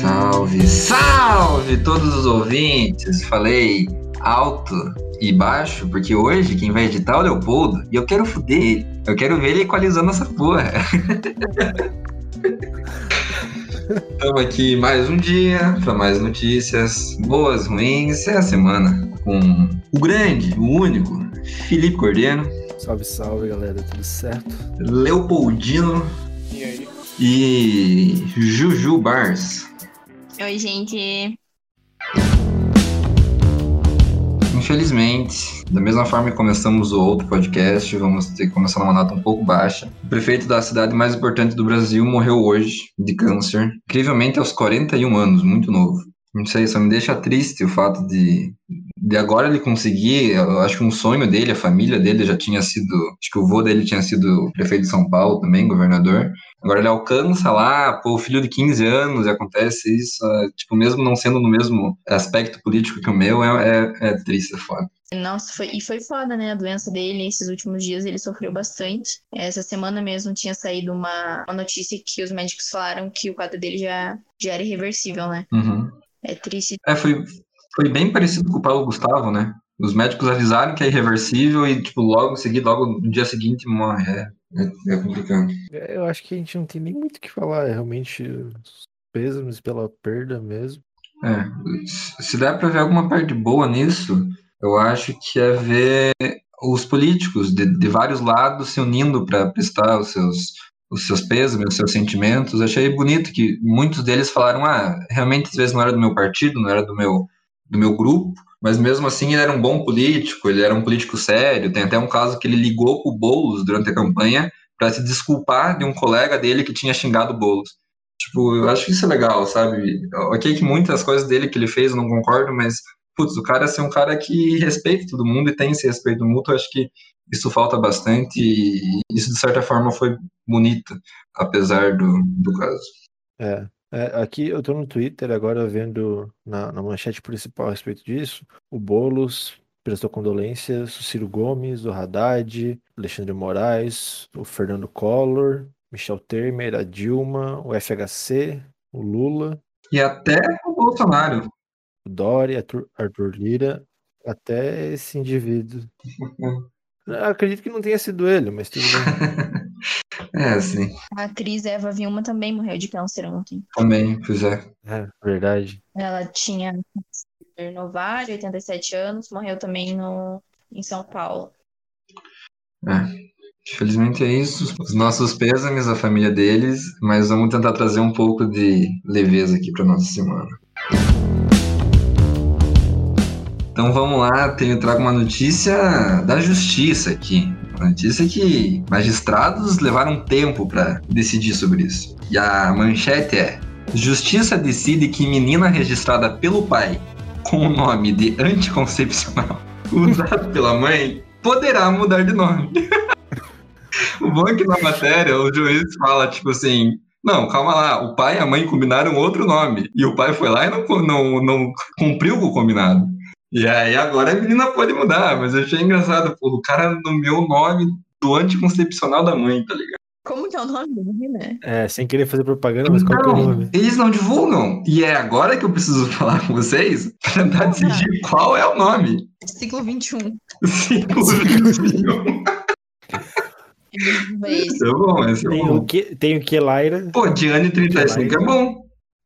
Salve, salve todos os ouvintes! Falei alto e baixo, porque hoje quem vai editar é o Leopoldo e eu quero foder ele. Eu quero ver ele equalizando essa porra. Estamos aqui mais um dia para mais notícias boas, ruins. É a semana com o grande, o único, Felipe Cordeiro. Salve, salve, galera. Tudo certo? Leopoldino. E aí? E Juju Bars. Oi, gente. Infelizmente, da mesma forma que começamos o outro podcast, vamos ter que começar numa nota um pouco baixa. O prefeito da cidade mais importante do Brasil morreu hoje de câncer, incrivelmente aos 41 anos, muito novo. Não sei, só me deixa triste o fato de, de agora ele conseguir. Eu acho que um sonho dele, a família dele já tinha sido. Acho que o vô dele tinha sido prefeito de São Paulo também, governador. Agora ele alcança lá, pô, filho de 15 anos e acontece isso. é, tipo, mesmo não sendo no mesmo aspecto político que o meu, é, é, é triste, é foda. Nossa, foi, e foi foda, né? A doença dele, esses últimos dias, ele sofreu bastante. Essa semana mesmo tinha saído uma, uma notícia que os médicos falaram que o quadro dele já, já era irreversível, né? Uhum. É triste. É, foi, foi bem parecido com o Paulo Gustavo, né? Os médicos avisaram que é irreversível e, tipo, logo em seguida, logo no dia seguinte morre. É, é, é complicado. Eu acho que a gente não tem nem muito o que falar. É realmente pêsames pela perda mesmo. É, se der pra ver alguma parte boa nisso, eu acho que é ver os políticos de, de vários lados se unindo para prestar os seus, os seus pêsames, os seus sentimentos. Achei bonito que muitos deles falaram: ah, realmente às vezes não era do meu partido, não era do meu, do meu grupo, mas mesmo assim ele era um bom político, ele era um político sério. Tem até um caso que ele ligou com o Boulos durante a campanha para se desculpar de um colega dele que tinha xingado o Boulos. Tipo, eu acho que isso é legal, sabe? Ok que muitas coisas dele que ele fez eu não concordo, mas, putz, o cara ser um cara que respeita todo mundo e tem esse respeito mútuo, acho que isso falta bastante e isso, de certa forma, foi bonito, apesar do, do caso. É. É, aqui eu tô no Twitter agora vendo na, na manchete principal a respeito disso. O Boulos prestou condolências, o Ciro Gomes, o Haddad, Alexandre Moraes, o Fernando Collor, Michel Temer, a Dilma, o FHC, o Lula, E até o Bolsonaro. o Dória, Arthur, Arthur Lira, até esse indivíduo. Acredito que não tenha sido ele, mas tudo bem. É, assim, A atriz Eva Vilma também morreu de câncer ontem. também, pois é. É, verdade. Ela tinha câncer no ovário, 87 anos, morreu também no, em São Paulo. É. Infelizmente é isso. Os nossos pêsames, a família deles, mas vamos tentar trazer um pouco de leveza aqui para nossa semana. Então vamos lá, tenho, trago uma notícia da justiça aqui. Uma notícia que magistrados levaram tempo para decidir sobre isso. E a manchete é: Justiça decide que menina registrada pelo pai com o nome de anticoncepcional usado pela mãe poderá mudar de nome. O bom é que na matéria o juiz fala, tipo assim, não, calma lá, o pai e a mãe combinaram outro nome. E o pai foi lá e não, não, não cumpriu com o combinado. E aí agora a menina pode mudar, mas eu achei engraçado, pô, o cara nomeou o nome do anticoncepcional da mãe, tá ligado? Como que é o nome da menina? É, sem querer fazer propaganda, mas qual que é o Não, nome? eles não divulgam. E é agora que eu preciso falar com vocês pra tentar decidir qual é o nome. Ciclo 21. Ciclo 21. Esse. É bom, esse é Tem bom. o que, tem o que Laira? Pô, Diane 35 é bom.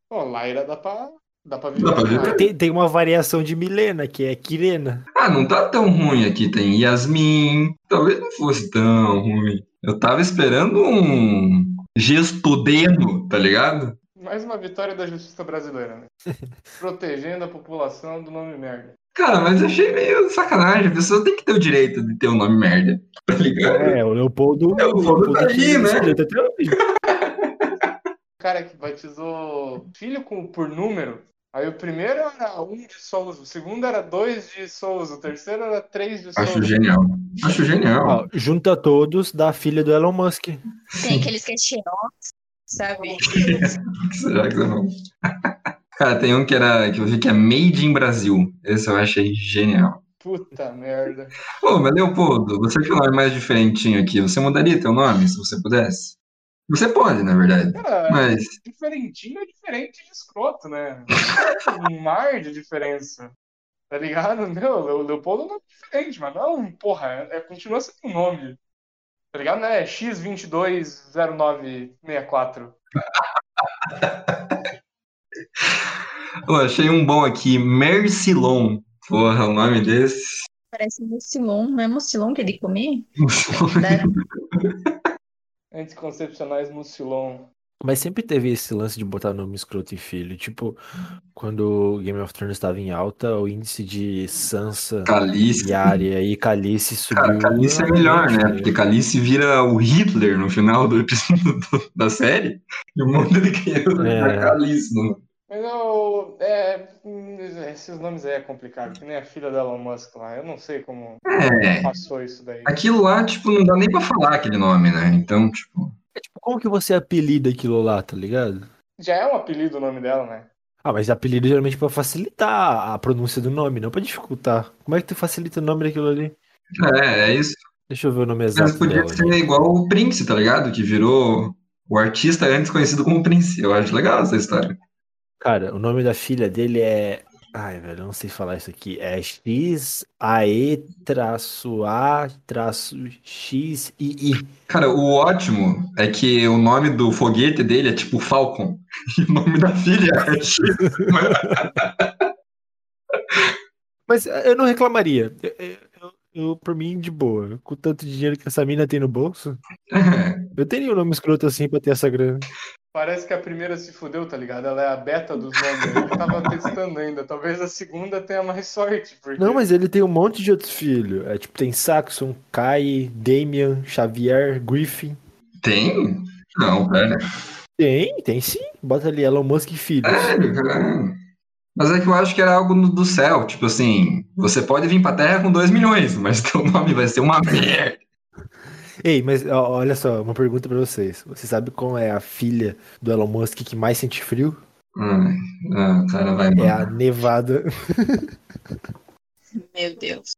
Pô, Laira dá pra, dá pra Dá pra viver. viver. Tem, tem uma variação de Milena, que é Kirena. Ah, não tá tão ruim aqui. Tem Yasmin. Talvez não fosse tão ruim. Eu tava esperando um gestodeno, tá ligado? Mais uma vitória da justiça brasileira, né? Protegendo a população do nome merda. Cara, mas eu achei meio sacanagem. A pessoa tem que ter o direito de ter um nome merda. Tá ligado? É, o Leopoldo. É, o Leopoldo tá aí, que né? escreveu até hoje. O cara que batizou filho com, por número. Aí o primeiro era um de Souza, o segundo era dois de Souza, o terceiro era três de Acho Souza. genial. Acho genial. Ó, junta todos da filha do Elon Musk. Tem aqueles que é xerox, sabe? O que será que eu não? Cara, tem um que era que eu vi que é Made in Brasil. Esse eu achei genial. Puta merda. Ô, mas Leopoldo, você que é o nome mais diferentinho aqui, você mudaria teu nome se você pudesse? Você pode, na verdade. Cara, Mas, diferentinho é diferente de escroto, né? Um mar de diferença. Tá ligado? Meu, o Leopoldo não é diferente, mas não, porra, é, continua sendo um nome. Tá ligado? Não é X220964. eu achei um bom aqui, Mercilon. Porra, o nome desse. Parece mucilon, não é mucilon que de comer? Da- Anticoncepcionais Mucilon. Mas sempre teve esse lance de botar nome escroto em filho. Tipo, quando Game of Thrones estava em alta, o índice de Sansa, Calice. Yarya e Calice subiu. Cara, Calice é melhor, né? enormemente, Porque Calice vira o Hitler no final do episódio do- da série. E um monte de criança É. Calice. No... Mas eu. É, hum, esses nomes aí é complicado, que nem a filha da Elon Musk lá. Eu não sei como É. passou isso daí. Aquilo lá, tipo, não dá nem pra falar aquele nome, né? Então, tipo. É tipo, como que você apelida aquilo lá, tá ligado? Já é um apelido o nome dela, né? Ah, mas apelido geralmente pra facilitar a pronúncia do nome, não pra dificultar. Como é que tu facilita o nome daquilo ali? É, é isso. Deixa eu ver o nome Mas exato podia dela. ser aqui. igual o Prince, tá ligado? Que virou o artista antes conhecido como Prince. Eu acho legal essa história. Cara, o nome da filha dele é. Ai, velho, eu não sei falar isso aqui. É X A E traço A traço X I I. Cara, o ótimo é que o nome do foguete dele é tipo Falcon. E o nome da filha é X. Mas eh, eu não reclamaria. Eu- eu- eu, por mim, de boa. Com tanto dinheiro que essa mina tem no bolso, eu teria um nome escroto assim pra ter essa grana. Parece que a primeira se fudeu, tá ligado? Ela é a beta dos nomes. Ele tava testando ainda. Talvez a segunda tenha mais sorte. Porque... Não, mas ele tem um monte de outros filhos. É tipo, tem Saxon, Kai, Damian, Xavier, Griffin. Tem? Não, pera. Tem, tem sim. Bota ali Elon Musk e filhos. Sério, cara. Mas é que eu acho que era algo do céu. Tipo assim, você pode vir pra Terra com 2 milhões, mas teu nome vai ser uma merda. Ei, mas ó, olha só, uma pergunta pra vocês. Você sabe qual é a filha do Elon Musk que mais sente frio? Ai, ah, o cara vai É a. Nevada. Meu Deus.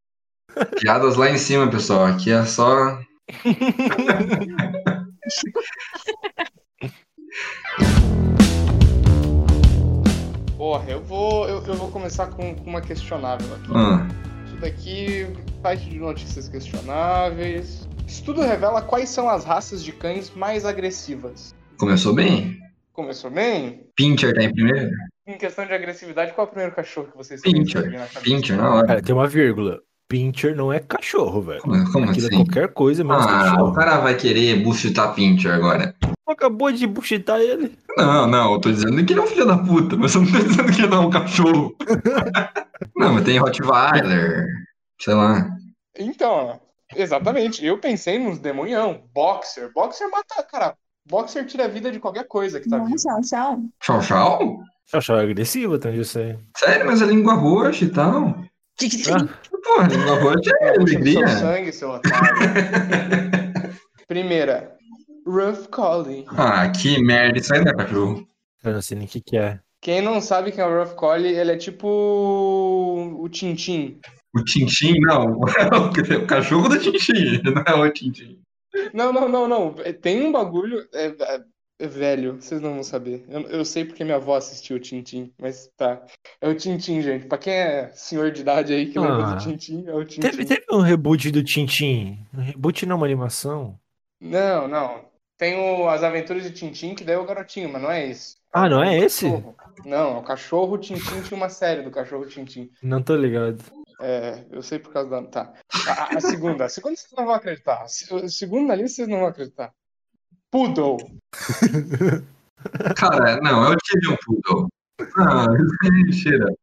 Piadas lá em cima, pessoal. Aqui é só. Porra, eu vou, eu, eu vou começar com, com uma questionável aqui. Ah, Isso daqui, site de notícias questionáveis. Estudo revela quais são as raças de cães mais agressivas. começou bem. Começou bem? Pincher tá em primeiro? Em questão de agressividade, qual é o primeiro cachorro que vocês Pincher. na? Pincher, na hora. Cara, tem uma vírgula. Pincher não é cachorro, velho. Como, como Aquilo é assim? qualquer coisa menos Ah, o cachorro. cara vai querer buchitar Pincher agora. Acabou de buchitar ele. Não, não, eu tô dizendo que ele é um filho da puta, mas eu não tô dizendo que ele é um cachorro. não, mas tem Rottweiler, sei lá. Então, exatamente. Eu pensei nos demonhão. Boxer. Boxer mata, cara. Boxer tira a vida de qualquer coisa que tá Não, vivo. tchau, tchau. Chau Chau? Chau Chau é agressivo, onde eu sei. Sério, mas a língua roxa e tal. Que, que tem? Ah, Porra, a língua roxa é Puxa do seu alegria. sangue, seu otário. Primeira. Rough Collie. ah, que merda, isso aí não é cachorro. eu não sei nem o que, que é. Quem não sabe quem é o Rough Collie, ele é tipo o Tintin. O Tintin, não. o cachorro do Tintin, não é o Tintin. Não, não, não, não. É, Tem um bagulho. É, é- é velho, vocês não vão saber. Eu, eu sei porque minha avó assistiu o Tintin, mas tá. É o Tintin, gente. Pra quem é senhor de idade aí que lembra Ah. do Tintin, é o Tintin. Teve, teve um reboot do Tintin. Um reboot não, uma animação. Não, não. Tem o As Aventuras de Tintin, que daí é o garotinho, mas não é esse. Ah, não é esse? Cachorro. Não, é o cachorro Tintin tinha uma série do cachorro Tintin. Não tô ligado. É, eu sei por causa da. Tá. A, a segunda. A segunda vocês não vão acreditar. A se- a segunda ali vocês não vão acreditar. Poodle. Cara, não, eu tive um poodle. Ah, isso é mentira.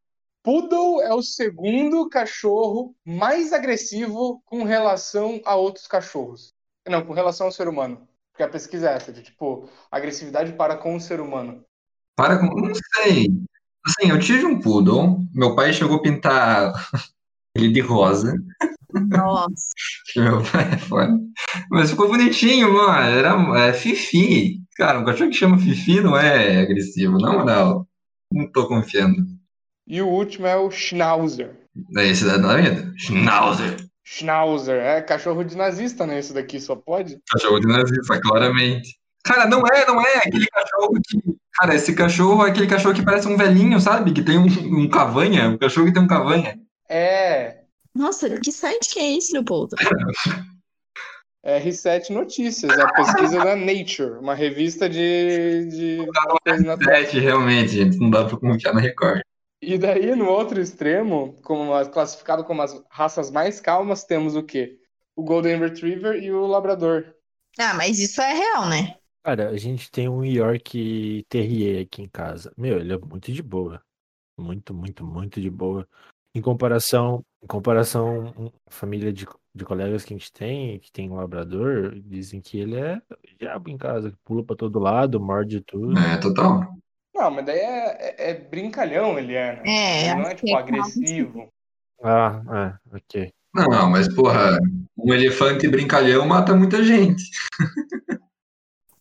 Poodle é o segundo cachorro mais agressivo com relação a outros cachorros. Não, com relação ao ser humano. Porque a pesquisa é essa, de tipo, agressividade para com o ser humano. Para com. Não sei. Assim, eu tive um poodle. Meu pai chegou a pintar ele de rosa. Nossa. Meu pai é foda. Mas ficou bonitinho, mano. Era é, Fifi. Cara, um cachorro que chama Fifi não é agressivo, na moral. Não tô confiando. E o último é o Schnauzer. É esse da da vida? Schnauzer. Schnauzer, é cachorro de nazista, né? Isso daqui só pode. Cachorro de nazista, claramente. Cara, não é, não é aquele cachorro que. Cara, esse cachorro é aquele cachorro que parece um velhinho, sabe? Que tem um, um cavanha. Um cachorro que tem um cavanha. É. Nossa, que site que é esse, Leopoldo? É R7 Notícias, é a pesquisa da Nature, uma revista de, de coisa natural. É, realmente, gente. Não dá pra confiar na Record. E daí, no outro extremo, como as- classificado como as raças mais calmas, temos o quê? O Golden Retriever e o Labrador. Ah, mas isso é real, né? Cara, a gente tem um York Terrier aqui em casa. Meu, ele é muito de boa. Muito, muito, muito de boa. Em comparação, em comparação, a família de, de colegas que a gente tem, que tem um labrador, dizem que ele é diabo em casa, que pula pra todo lado, morde tudo. É, total. Não, mas daí é, é- é brincalhão, ele é, né? É, Ele não é, acho tipo, é agressivo. Ah, é, ok. Não, mas, porra, um elefante brincalhão mata muita gente.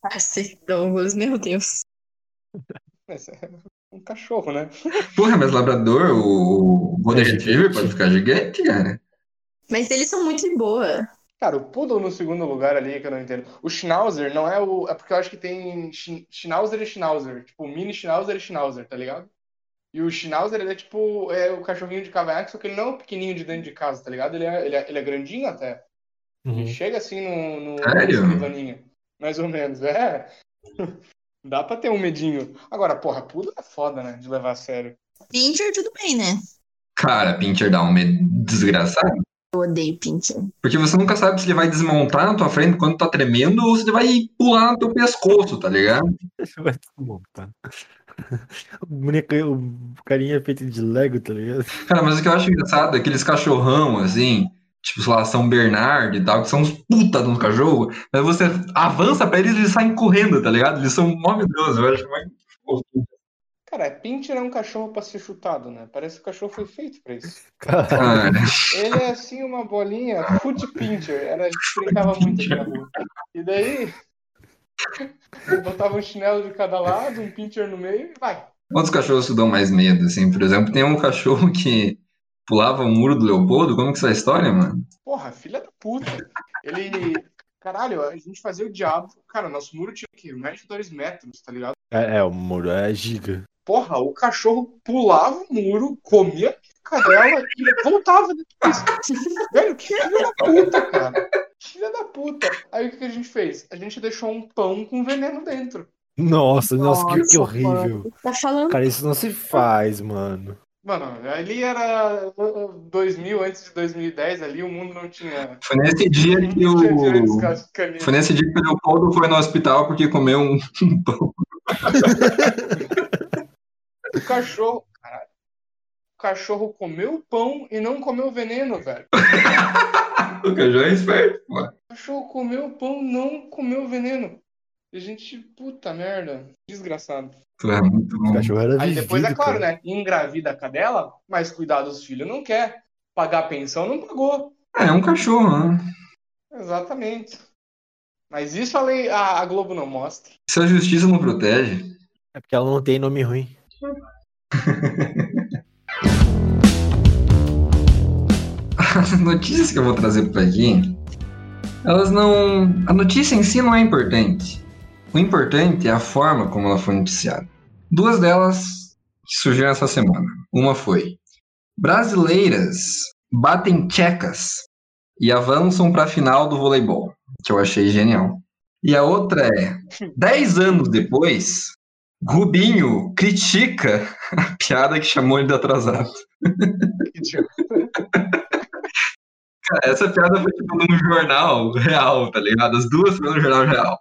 Parceiro Douglas, meu Deus. Um cachorro, né? Porra, mas labrador, o Golden É Retriever pode ficar gigante, cara. Mas eles são muito de boa. Cara, o Poodle no segundo lugar ali, que eu não entendo. O Schnauzer não é o. É porque eu acho que tem Sch- Schnauzer e Schnauzer. Tipo, mini Schnauzer e Schnauzer, tá ligado? E o Schnauzer, ele é tipo. É o cachorrinho de cavanhaque, só que ele não é o pequenininho de dentro de casa, tá ligado? Ele é, ele é, ele é grandinho até. Ele Uhum. chega assim no, no Sério? Mais ou menos. É. Dá pra ter um medinho. Agora, porra, Poodle é foda, né? De levar a sério. Pincher, tudo bem, né? Cara, Pincher dá um medo desgraçado. Eu odeio Pincher. Porque você nunca sabe se ele vai desmontar na tua frente quando tá tremendo ou se ele vai pular no teu pescoço, tá ligado? Vai desmontar. O boneco, o carinha é feito de Lego, tá ligado? Cara, mas o que eu acho engraçado é aqueles cachorrão, assim, tipo, sei lá, São Bernardo e tal, que são uns puta de uns cachorros, mas você avança pra eles e eles saem correndo, tá ligado? Eles são mó medrosos, eu acho mais. Cara, Pincher é um cachorro pra ser chutado, né? Parece que o cachorro foi feito pra isso. Ele é assim uma bolinha, foot pincher. Era, a gente brincava muito aqui na rua. E daí, eu botava um chinelo de cada lado, um pincher no meio e vai. Quantos cachorros te dão mais medo, assim? Por exemplo, tem um cachorro que pulava o muro do Leopoldo, como que é essa história, mano? Porra, filha da puta. Ele. Caralho, a gente fazia o diabo. Cara, nosso muro tinha o quê? Mais de dois metros, tá ligado? é, é, o muro é giga. Porra, o cachorro pulava o muro, comia a cadela e voltava depois. Velho, que filha da puta, cara. Filha da puta. Aí o que que a gente fez? A gente deixou um pão com veneno dentro. Nossa, nossa, que, que Nossa, horrível. mano. Tá falando Cara, isso não se faz, mano. Mano, ali era uh, 2000, antes de 2010, ali o mundo não tinha. Foi nesse dia que o... Foi nesse dia que o Leopoldo foi no hospital porque comeu um pão. O cachorro. Caralho. O cachorro comeu o pão e não comeu o veneno, velho. O cachorro é esperto, pô. O cachorro comeu o pão, não comeu o veneno. E a gente, puta merda. Desgraçado. Pô, é muito O bom. cachorro era Aí depois, é claro, cara. né? Engravida a cadela, mas cuidar dos filhos não quer. Pagar pensão não pagou. É, é um cachorro, né? Exatamente. Mas isso a, lei, a, a Globo não mostra. Se a justiça não protege. É porque ela não tem nome ruim. As notícias que eu vou trazer por aqui, elas não. A notícia em si não é importante. O importante é a forma como ela foi noticiada. Duas delas surgiram essa semana. Uma foi: brasileiras batem tchecas e avançam para a final do voleibol, que eu achei genial. E a outra é: dez anos depois, Rubinho critica a piada que chamou ele de atrasado. Cara, essa piada foi tipo num jornal real, tá ligado? As duas foram no jornal real.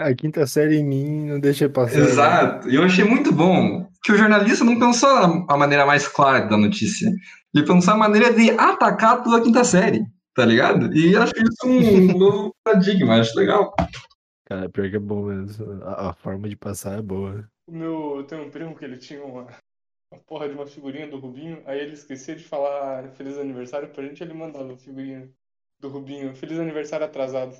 A quinta série em mim não deixa passar. né? Exato. E eu achei muito bom que o jornalista não pensou a maneira mais clara da notícia. Ele pensou a maneira de atacar toda a quinta série, tá ligado? E acho isso um novo paradigma, acho legal. Cara, pior que é bom mesmo. A, a forma de passar é boa. O meu, eu tenho um primo que ele tinha uma, uma porra de uma figurinha do Rubinho, aí ele esquecia de falar feliz aniversário pra gente, ele mandava a figurinha do Rubinho, feliz aniversário atrasado.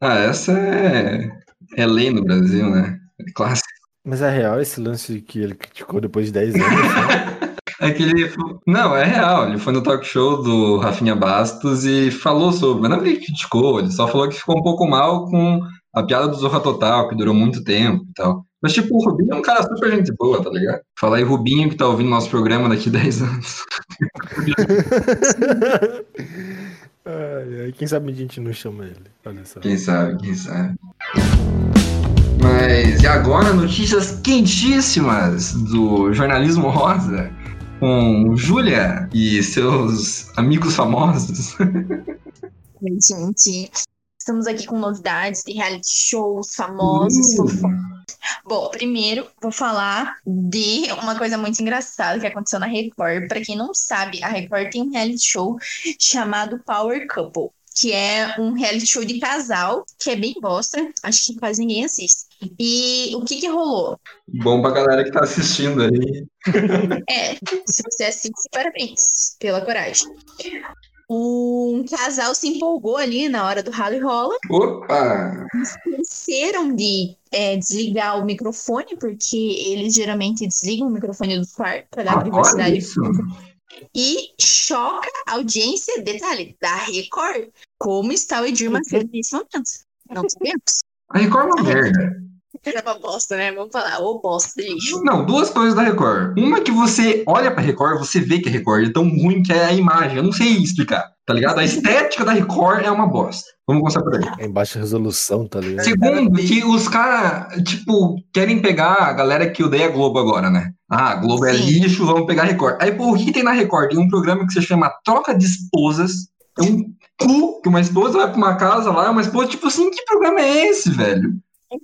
Ah, essa é, é lei no Brasil, né? É clássico. Mas é real esse lance que ele criticou depois de 10 anos? né? É que ele. Não, é real. Ele foi no talk show do Rafinha Bastos e falou sobre. Mas não é que ele criticou, ele só falou que ficou um pouco mal com a piada do Zorra Total, que durou muito tempo e tal. Mas, tipo, o Rubinho é um cara super gente boa, tá ligado? Fala aí, Rubinho, que tá ouvindo nosso programa daqui 10 anos. ai, ai, quem sabe a gente não chama ele. Olha só. Quem sabe, quem sabe. Mas e agora notícias quentíssimas do jornalismo rosa com Júlia e seus amigos famosos. Oi, gente. Estamos aqui com novidades de reality shows famosos, Uh. fofocas. Bom, primeiro vou falar de uma coisa muito engraçada que aconteceu na Record. Pra quem não sabe, a Record tem um reality show chamado Power Couple, que é um reality show de casal, que é bem bosta, acho que quase ninguém assiste. E o que que rolou? Bom pra galera que tá assistindo aí. É, se você assiste, parabéns pela coragem. Um casal se empolgou ali na hora do ralo e rola. Opa! esqueceram de é, desligar o microfone, porque eles geralmente desligam o microfone do quarto para dar Ah, privacidade. E choca a audiência, detalhe, da Record. Como está o Edir Macedo nesse momento? Não sabemos. A Record é uma merda. É uma bosta, né? Vamos falar, ô bosta de lixo. Não, duas coisas da Record. Uma que você olha pra Record, você vê que a Record é tão ruim que é a imagem. Eu não sei explicar, tá ligado? A estética da Record é uma bosta. Vamos começar por aí. É em baixa resolução, tá ligado? Segundo, que os caras, tipo, querem pegar a galera que odeia a Globo agora, né? Ah, a Globo é Sim. lixo, vamos pegar a Record. Aí, pô, o que tem na Record? Tem um programa que se chama Troca de Esposas. É um cu que uma esposa vai pra uma casa lá, uma esposa, tipo assim, que programa é esse, velho?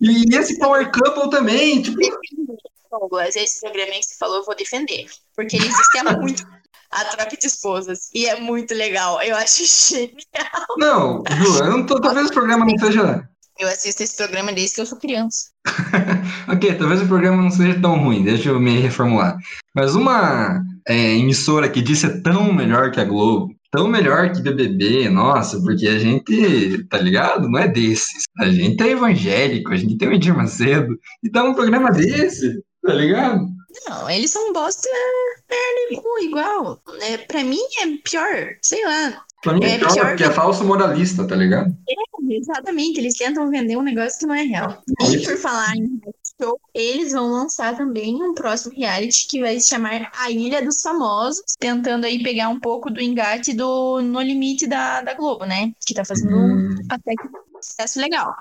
E esse Power Couple também, tipo, Douglas, esse programa que você falou, eu vou defender. Porque ele existe há muito. A troca de esposas. E é muito legal. Eu acho genial. não, Ju, eu não tô, talvez o programa não seja. Eu assisto esse programa desde que eu sou criança. Ok, talvez o programa não seja tão ruim, deixa eu me reformular. Mas uma é, emissora que disse é tão melhor que a Globo, tão melhor que BBB, nossa, porque a gente, tá ligado? Não é desses. A gente é evangélico, a gente tem o Edir Macedo, e dá um programa desse, tá ligado? Não, eles são bosta perna e cu igual. É, pra mim é pior, sei lá. Pra mim é É pior, pior porque é falso moralista, tá ligado? Exatamente, eles tentam vender um negócio que não é real. E por falar em show, eles vão lançar também um próximo reality que vai se chamar A Ilha dos Famosos, tentando aí pegar um pouco do engate do No Limite da, da Globo, né? Que tá fazendo Hum. até que um sucesso legal.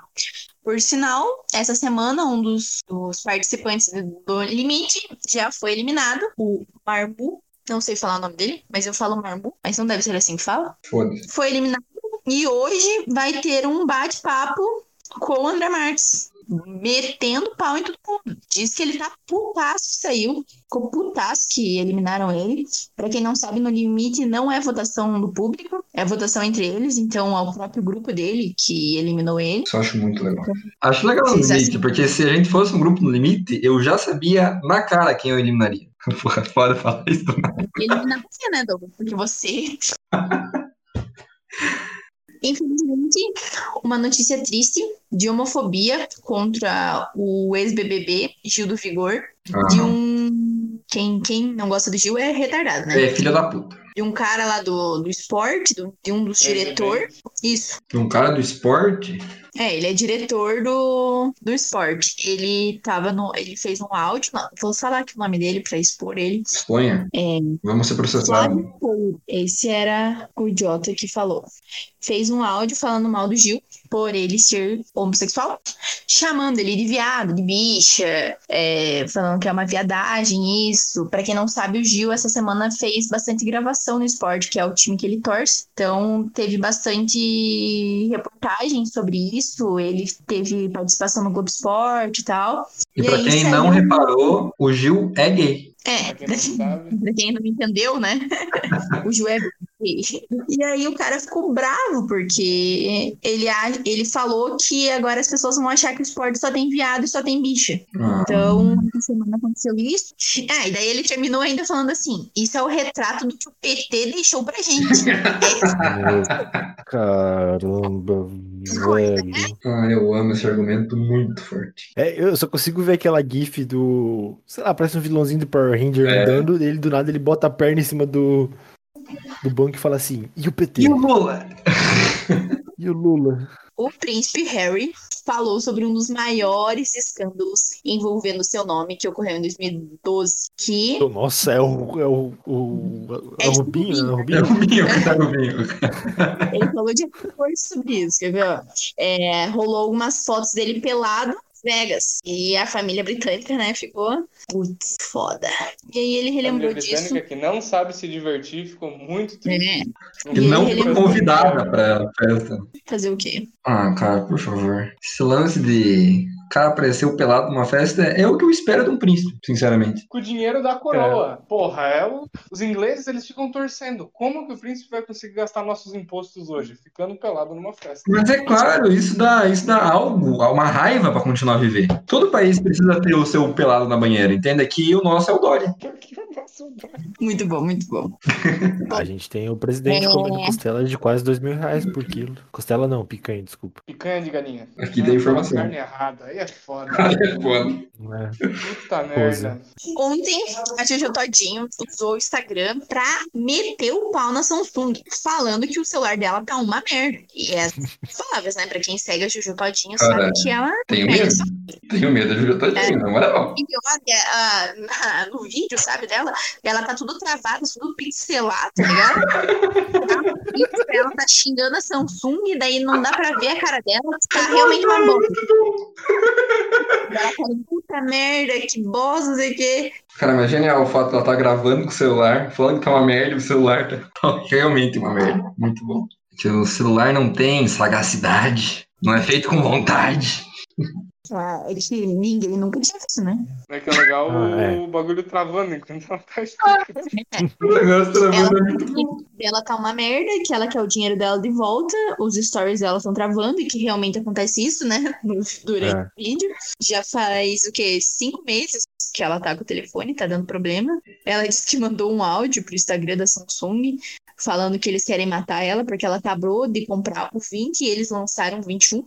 Por sinal, essa semana um dos, dos participantes do Limite já foi eliminado, o Marbu. Não sei falar o nome dele, mas eu falo Marbu, mas não deve ser assim que fala Foda-se. foi eliminado e hoje vai ter um bate-papo com o André Marques, metendo pau em todo mundo. Diz que ele tá putaço, saiu, ficou putaço que eliminaram ele. Pra quem não sabe, no limite não é votação do público, é votação entre eles, então é o próprio grupo dele que eliminou ele. Isso eu acho muito legal. Acho legal no limite, porque se a gente fosse um grupo no limite, eu já sabia na cara quem eu eliminaria. Porra, foda falar isso. né? Eliminar você, né, Douglas? Porque você. Infelizmente, uma notícia triste de homofobia contra o ex-BBB Gil do Vigor, de um. Quem, quem não gosta do Gil é retardado, né? É, filha da puta. De um cara lá do, do esporte, do- de um dos É, diretores. Isso. Um cara do esporte? É, ele é diretor do, do esporte. Ele tava no. Ele fez um áudio. Não, vou falar aqui o nome dele pra expor ele. Exponha. É, Vamos ser processados. Esse era o idiota que falou. Fez um áudio falando mal do Gil por ele ser homossexual, chamando ele de viado, de bicha, é, falando que é uma viadagem, isso. Pra quem não sabe, o Gil essa semana fez bastante gravação no esporte, que é o time que ele torce. Então teve bastante reportagem sobre isso. Ele teve participação no Globo Esporte e tal. E E pra aí quem saiu- não reparou, o Gil é gay. É, Pra quem não entendeu, né? o Ju é gay. E aí o cara ficou bravo, porque ele, ele falou que agora as pessoas vão achar que o esporte só tem viado e só tem bicha. Ah, Então, essa semana aconteceu isso. Ah, e daí ele terminou ainda falando assim: isso é o retrato do que o PT deixou pra gente. Caramba, velho. ah, eu amo esse argumento muito forte. É, eu só consigo ver aquela gif do. Sei lá, parece um vilãozinho do Power Ranger É. andando, ele do nada ele bota a perna em cima do. Do banco e fala assim, e o PT? E o Lula? E o Lula? o príncipe Harry falou sobre um dos maiores escândalos envolvendo seu nome que ocorreu em 2012, que Nossa, é o. É o, o, é É o Rubinho, né? O É Rubinho. o Binho, tá o Binho. ele falou de acordo sobre isso, quer ver? ó? É, rolou algumas fotos dele pelado Vegas. E a família britânica, né, ficou putz, foda. E aí ele A relembrou família disso. britânica que não sabe se divertir ficou muito triste. É, E não foi convidada pra festa. fazer o quê? Ah, cara, por favor. Esse lance de cara apareceu pelado numa festa é o que eu espero de um príncipe, sinceramente. Com o dinheiro da coroa. Porra, é o... os ingleses eles ficam torcendo. Como que o príncipe vai conseguir gastar nossos impostos hoje? Ficando pelado numa festa. Mas é claro, isso dá, isso dá algo, uma raiva pra continuar a viver. Todo país precisa ter o seu pelado na banheira, entende? Aqui o nosso é o Dória. Muito bom, muito bom. A gente tem o presidente É. comendo costela de quase dois mil reais por quilo. Costela não, picanha, desculpa. Picanha de galinha. Aqui tem informação. Carne errada. Aí é foda. É foda. É? Puta merda. Ontem, a Jojo Todinho usou o Instagram pra meter o pau na Samsung, falando que o celular dela tá uma merda. E é palavras, né? Pra quem segue a Jojo Todinho sabe que ela Tenho medo. só Tenho medo de Juju É. na moral. E olha, ah, na- no vídeo, sabe, dela, ela tá tudo travada, tudo pincelado, tá ligado? ela tá xingando a Samsung, e daí não dá pra ver a cara dela, tá realmente uma bosta. Falando, puta merda, que bosta, não sei o quê. Cara, mas genial o fato ela estar gravando com o celular, falando que tá uma merda o celular tá, tá realmente uma merda. Muito bom. O celular não tem sagacidade, não é feito com vontade. Ah, ele, que ninguém nunca tinha visto, né? É que é legal Ah, é. o bagulho travando enquanto ela tá explicando. O negócio tá Ela muito falando que o dela tá uma merda, que ela quer o dinheiro dela de volta, os stories dela estão travando, e que realmente acontece isso, né? Durante É. o vídeo. Já faz o quê? Cinco meses que ela tá com o telefone, tá dando problema. Ela disse que mandou um áudio pro Instagram da Samsung falando que eles querem matar ela porque ela acabou de comprar o 20 e eles lançaram o 21.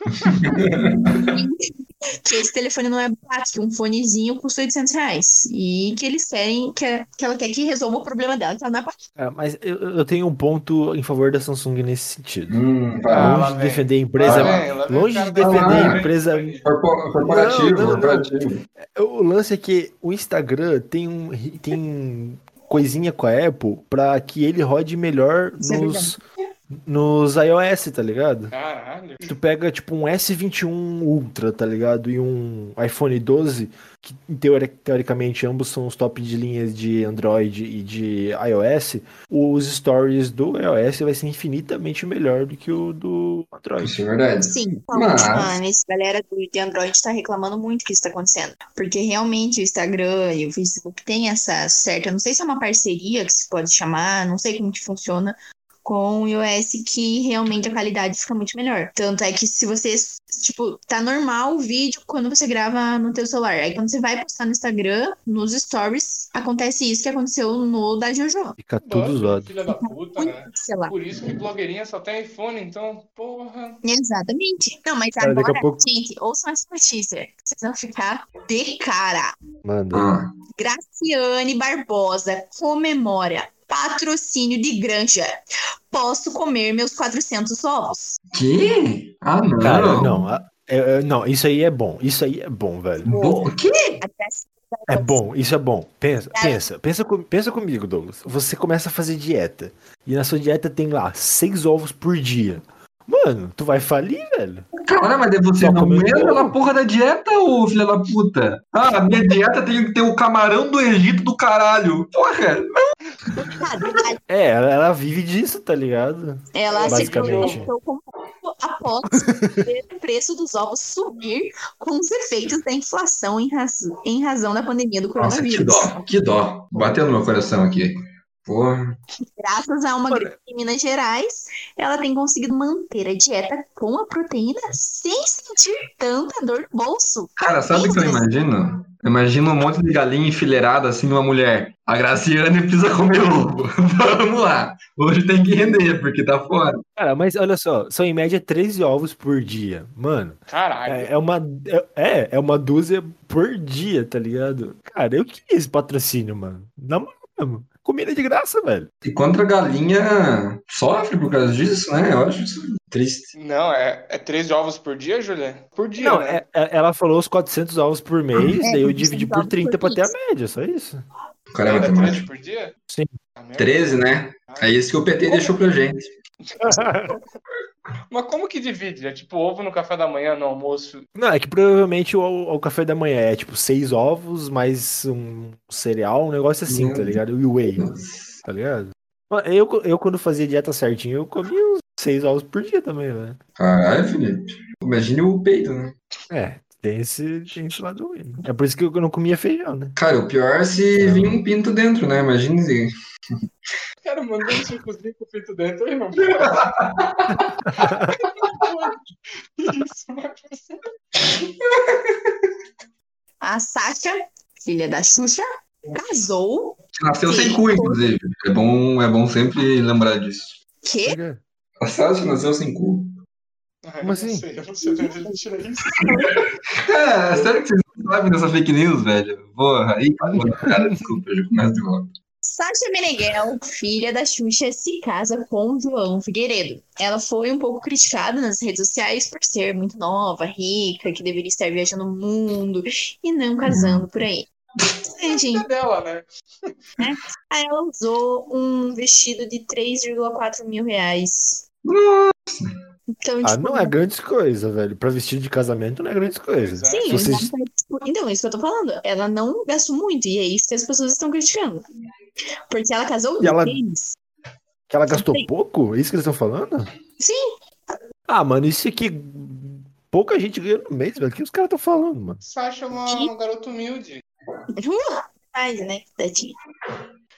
que esse telefone não é barato, que um fonezinho custa 800 reais. E que eles querem, que, que ela quer que resolva o problema dela, que ela não é barato. Ah, mas eu, eu tenho um ponto em favor da Samsung nesse sentido. Hum, tá. longe de vem. defender a empresa. Lá lá longe de defender a empresa. Corpo- Corporativo, corporativo. O lance é que o Instagram tem um tem coisinha com a Apple pra que ele rode melhor Isso é nos, iOS, tá ligado? Caralho. Tu pega tipo um S21 Ultra, tá ligado? E um iPhone 12, que teori- teoricamente ambos são os top de linhas de Android e de iOS, os stories do iOS vai ser infinitamente melhor do que o do Android. Isso é verdade. Sim, Mas- mano, esse galera do, de Android tá reclamando muito que isso tá acontecendo. Porque realmente o Instagram e o Facebook tem essa certa, não sei se é uma parceria que se pode chamar, não sei como que funciona com o iOS que realmente a qualidade fica muito melhor. Tanto é que se você, tipo, tá normal o vídeo quando você grava no teu celular. Aí quando você vai postar no Instagram, nos stories, acontece isso que aconteceu no da Jojo. Fica tudo zoado. Filha da puta, né? Muito, sei lá. Por isso que blogueirinha só tem iPhone, então, porra. Exatamente. Não, mas Cara, agora, pouco- gente, ouçam essa notícia. Vocês vão ficar de cara. Manda. Ah, Graciane Barbosa comemora patrocínio de granja. Posso comer meus 400 ovos? que? Ah, não. Cara, não. é- é- não, isso aí é bom. Isso aí é bom, velho. Bo- O quê? A Graciane É bom, isso é bom. Pensa, pensa, pensa, com- pensa comigo, Douglas. Você começa a fazer dieta. E na sua dieta tem lá seis ovos por dia. Mano, tu vai falir, velho. Cara, mas você Só não entra ovo. na porra da dieta, ô filha da puta? Ah, a minha dieta tem que ter o camarão do Egito do caralho. Porra! É, ela, ela vive disso, tá ligado? Ela se Basicamente. como após o preço dos ovos subir com os efeitos da inflação em, raz- em razão da pandemia do Nossa, que coronavírus. dó, que dó. Bateu no meu coração aqui. Porra. Graças a uma gripe em Minas Gerais, ela tem conseguido manter a dieta com a proteína sem sentir tanta dor no bolso. Cara, sabe o que eu imagino? Eu imagino um monte de galinha enfileirada assim numa mulher. A Graciane precisa comer ovo. Vamos lá. Hoje tem que render, porque tá fora. Cara, mas olha só, são em média 13 ovos por dia. Mano, Caralho. é, é uma. É, é uma dúzia por dia, tá ligado? Cara, eu queria esse patrocínio, mano. Na moral mesmo. Comida de graça, velho. E contra a galinha sofre por causa disso, né? Eu acho isso triste. Não, é, é três ovos por dia, Julia? Por dia, Não, né? é- é- ela falou os 400 ovos por mês, É, daí eu 400 dividi por ovos 30 por pra ter a média, só isso. O cara é matemático. 13 por dia? Sim. Ah, merda. 13, né? É isso que o PT deixou pra gente. Mas como que divide? É tipo ovo no café da manhã, no almoço. Não, é que provavelmente o, o café da manhã é tipo seis ovos, mais um cereal, um negócio assim, Meu tá ligado? E whey, tá ligado? Eu, eu, quando fazia dieta certinho, eu comia uns seis ovos por dia também, né? Caralho, Felipe. Imagine o peito, né? É, tem esse, tem esse lado ruim. É por isso que eu não comia feijão, né? Cara, o pior é se vir um pinto dentro, né? Imagine se. Cara, mandou um circozinho com o peito dentro aí, não. Isso, A Sasha, filha da Xuxa, casou. Nasceu sem cu, inclusive. É bom, é bom sempre lembrar disso. Que? A Sasha nasceu sem cu. Ai, Como eu não assim? sei, eu não sei de onde ele tira isso. É, sério que vocês não sabem dessa fake news, velho? Porra, aí, cara, desculpa, eu já começo de volta. Sasha Meneghel, filha da Xuxa, se casa com João Figueiredo. Ela foi um pouco criticada nas redes sociais por ser muito nova, rica, que deveria estar viajando o mundo e não casando por aí. É, gente, É dela, né? aí ela usou um vestido de 3,4 mil reais. Então, Ah, tipo, não é grandes coisas, velho. Pra vestido de casamento não é grandes coisas. Exato. Sim, Vocês- tá, tipo, então, é isso que eu tô falando. Ela não gastou muito, e é isso que as pessoas estão criticando. Porque ela casou E de ela- tênis. Que ela gastou Sim. pouco? É isso que eles estão falando? Sim, Ah, mano, isso aqui. Pouca gente ganha no mês, velho. O que os caras estão falando, mano? Sasha é uma, uma garota humilde. faz, né, tadinha.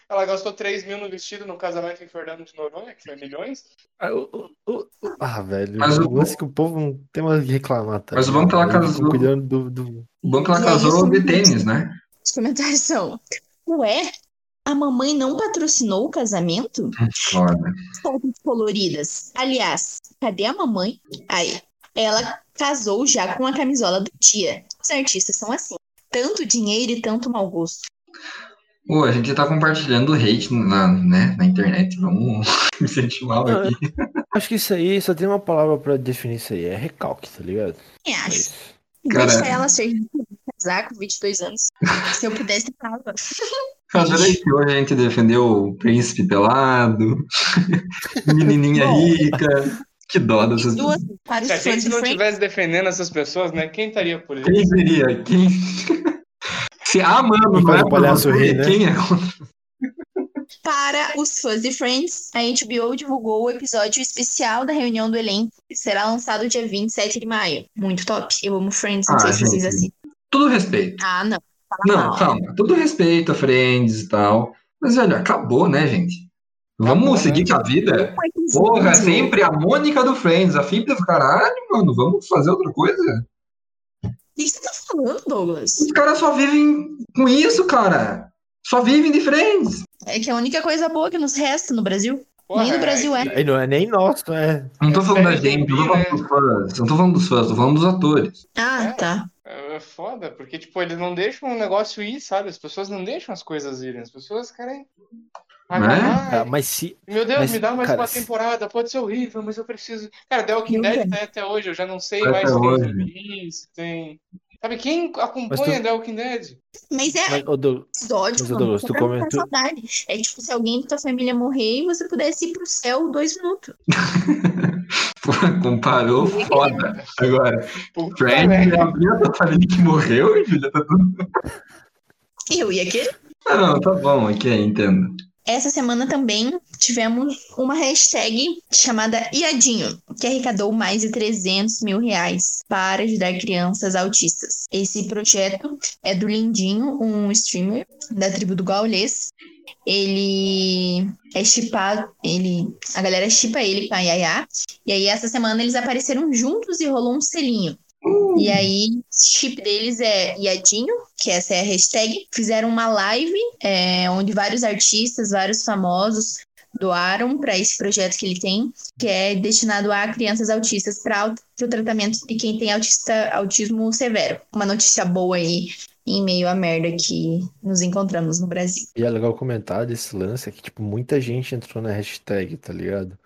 Ela gastou 3 mil no vestido no casamento em Fernando de Noronha, que foi milhões. Ah, o- o- o- o- ah, velho. Mas o lance que o povo não tem mais o que reclamar, tá? Mas o é que ela casou- cuidando do, do- O é que ela casou isso- de tênis, né? Os comentários são: Ué, a mamãe não patrocinou o casamento? Foda. Fotos coloridas. Aliás, cadê a mamãe? Aí, ela casou já com a camisola do dia. Os artistas são assim. Tanto dinheiro e tanto mau gosto. Pô, a gente tá compartilhando hate na, né, na internet. Vamos incentivar Não, aqui. Acho que isso aí só tem uma palavra pra definir isso aí. É recalque, tá ligado? Quem É. Cara- Deixa ela ser casar com 22 anos. Se eu pudesse, eu Adorei que hoje a gente defendeu o príncipe pelado, menininha Não. rica. Que dó dessas Duas pessoas. Se a gente não estivesse defendendo essas pessoas, né? Quem estaria por isso? Quem seria? Quem? Se a mano Quem não é o palhaço rir, né? quem é? Para os fãs de Friends, a HBO divulgou o episódio especial da reunião do elenco, que será lançado dia 27 de maio. Muito top. Eu amo Friends, não Ah, sei se vocês gente. assistem. Tudo respeito. Ah, não. Não, mal. calma. Tudo respeito a Friends e tal. Mas, velho, acabou, né, gente? Vamos Acabou, seguir né? com a vida? Porra, é sempre a Mônica do Friends, a Fibra do caralho, mano. Vamos fazer outra coisa? O que você tá falando, Douglas? Os caras só vivem com isso, cara. Só vivem de Friends. É que a única coisa boa que nos resta no Brasil. Porra, Nem no Brasil é. Aí não é nem nosso, é. Não tô É falando da série gente, não tô zumbi, falando dos fãs. Não tô falando dos fãs, tô falando dos atores. Ah, É. tá. É foda, porque, tipo, eles não deixam o negócio ir, sabe? As pessoas não deixam as coisas irem. As pessoas querem. agarrar. Ah, mas se. Meu Deus, mas, me dá mais cara, uma temporada, pode ser horrível, mas eu preciso. Cara, The Walking Dead tá até hoje, eu já não sei Até mais se tem zumbis, se tem. Sabe, quem acompanha tu- The Walking Dead? Mas é Mas, episódio, mas, mano, Douglas, tu comentou- saudade. É tipo se alguém da tua família morrer e você pudesse ir pro céu dois minutos. Pô, comparou foda. Agora, Puta Friends merda. a minha da família que morreu, Julia. Tá tudo... Eu ia querer. Ah, não, tá bom, ok, entendo. Essa semana também tivemos uma hashtag chamada Iadinho, que arrecadou mais de 300 mil reais para ajudar crianças autistas. Esse projeto é do Lindinho, um streamer da tribo do Gaulês. Ele é chipado, ele, a galera chipa ele com a Yaya. E aí essa semana eles apareceram juntos e rolou um selinho. E aí, o chip deles é Iadinho, que essa é a hashtag. Fizeram uma live é, onde vários artistas, vários famosos doaram para esse projeto que ele tem, que é destinado a crianças autistas para o tratamento de quem tem autista, autismo severo. Uma notícia boa aí em meio à merda que nos encontramos no Brasil. E é legal comentar desse lance é que, tipo, muita gente entrou na hashtag, tá ligado?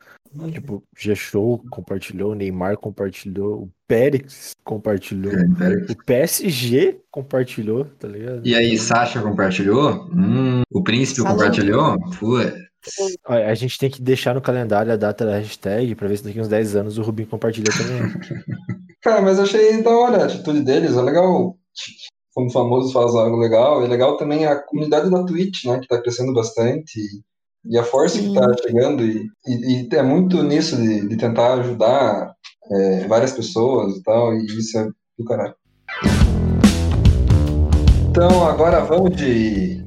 Tipo, G-Show compartilhou, Neymar compartilhou, o Pérez compartilhou, o PSG compartilhou, tá ligado? E aí, Sasha compartilhou? Hum, o príncipe compartilhou? Putz. Olha, A gente tem que deixar no calendário a data da hashtag pra ver se daqui uns 10 anos o Rubinho compartilha também. Cara, mas eu achei da hora a atitude deles, é legal. Como famosos fazem algo legal, é legal também a comunidade da Twitch, né, que tá crescendo bastante, e, e a força que Sim. tá chegando, e, e, e é muito nisso de, de tentar ajudar é, várias pessoas e tal, e isso é do caralho. Então, agora vamos de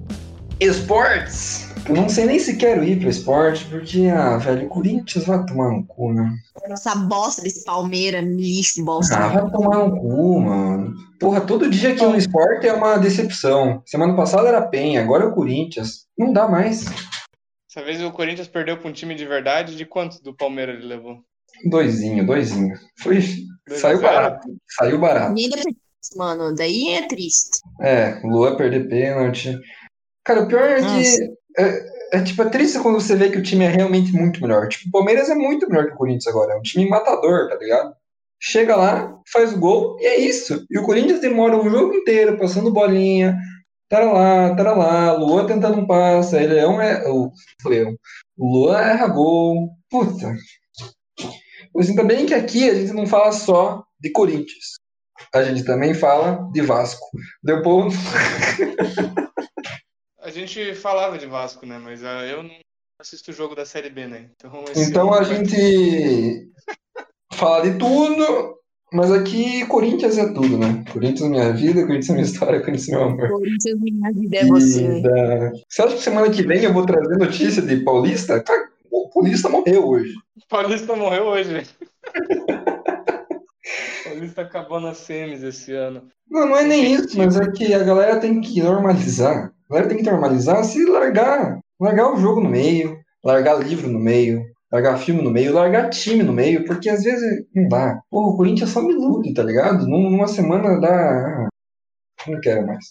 esportes. Eu não sei nem se quero ir para esporte, porque, ah, velho, o Corinthians vai tomar no cu, né? Essa bosta desse Palmeira, lixo, bosta. Ah, vai tomar no cu, mano. Porra, todo dia que é um esporte é uma decepção. Semana passada era a Penha, agora é o Corinthians. Não dá mais. Dessa vez o Corinthians perdeu pra um time de verdade. De quantos do Palmeiras ele levou? Doisinho, doisinho. Foi. Dois Saiu zero? barato. Saiu barato. Nem depois, mano, daí é triste. É, o Lua perder pênalti. Cara, o pior é que. É, é, tipo, é triste quando você vê que o time é realmente muito melhor. Tipo, o Palmeiras é muito melhor que o Corinthians agora. É um time matador, tá ligado? Chega lá, faz o gol e é isso. E o Corinthians demora o jogo inteiro passando bolinha. Tara lá, tara lá, Lua tentando um passe, aí Leão é. O Leão. O Lua erra gol. Puta. Mas ainda bem que aqui a gente não fala só de Corinthians. A gente também fala de Vasco. A gente falava de Vasco, né? Mas ah, eu não assisto o jogo da Série B, né? Então, esse Então a gente fala de tudo, mas aqui Corinthians é tudo, né? Corinthians é minha vida, Corinthians é minha história, Corinthians é meu amor. Corinthians, minha vida é você. Da- Você acha que semana que vem eu vou trazer notícia de Paulista? Cara, o Paulista morreu hoje. Paulista morreu hoje. Paulista acabou nas semis esse ano. Não, não é nem isso, mas é que a galera tem que normalizar. A galera tem que normalizar se largar. Largar o jogo no meio, largar livro no meio, largar filme no meio, largar time no meio, porque às vezes não dá. Pô, o Corinthians só me ilude, tá ligado? Num- Numa semana dá. ah, Não quero mais.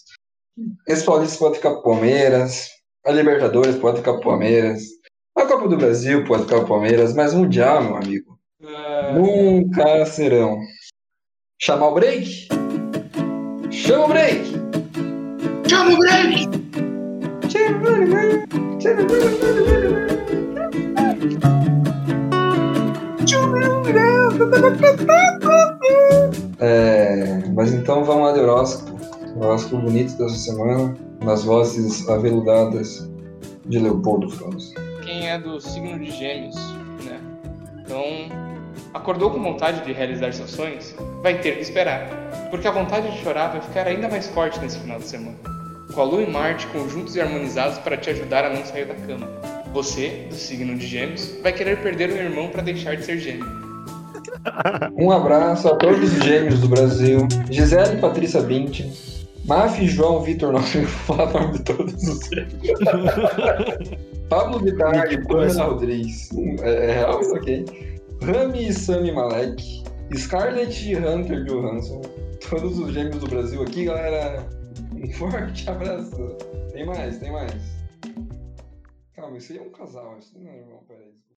Esse Paulista pode ficar pro Palmeiras, a Libertadores pode ficar pro Palmeiras, a Copa do Brasil pode ficar pro Palmeiras, mas Mundial, meu amigo, Ah, nunca serão. Chamar o break? Chama o break! Chama o break! É, mas então vamos lá de horóscopo. Horóscopo bonito dessa semana, nas vozes aveludadas de Leopoldo Franz. Quem é do signo de Gêmeos, né? Então, acordou com vontade de realizar seus sonhos? Vai ter que esperar, porque a vontade de chorar vai ficar ainda mais forte nesse final de semana. Com a Lua e Marte conjuntos e harmonizados para te ajudar a não sair da cama. Você, do signo de Gêmeos, vai querer perder um irmão para deixar de ser gêmeo. Um abraço a todos os gêmeos do Brasil. Gisele Patrícia Bint, Maf João Vitor Nobre, vou falar o nome de todos os gêmeos. Pablo Vittar e Pamela Rodrigues. É, é real isso aqui. Rami e Sami Malek, Scarlett e Hunter Johansson. Todos os gêmeos do Brasil aqui, galera. Um forte abraço. Tem mais, tem mais. Calma, isso aí é um casal, isso não é peraí.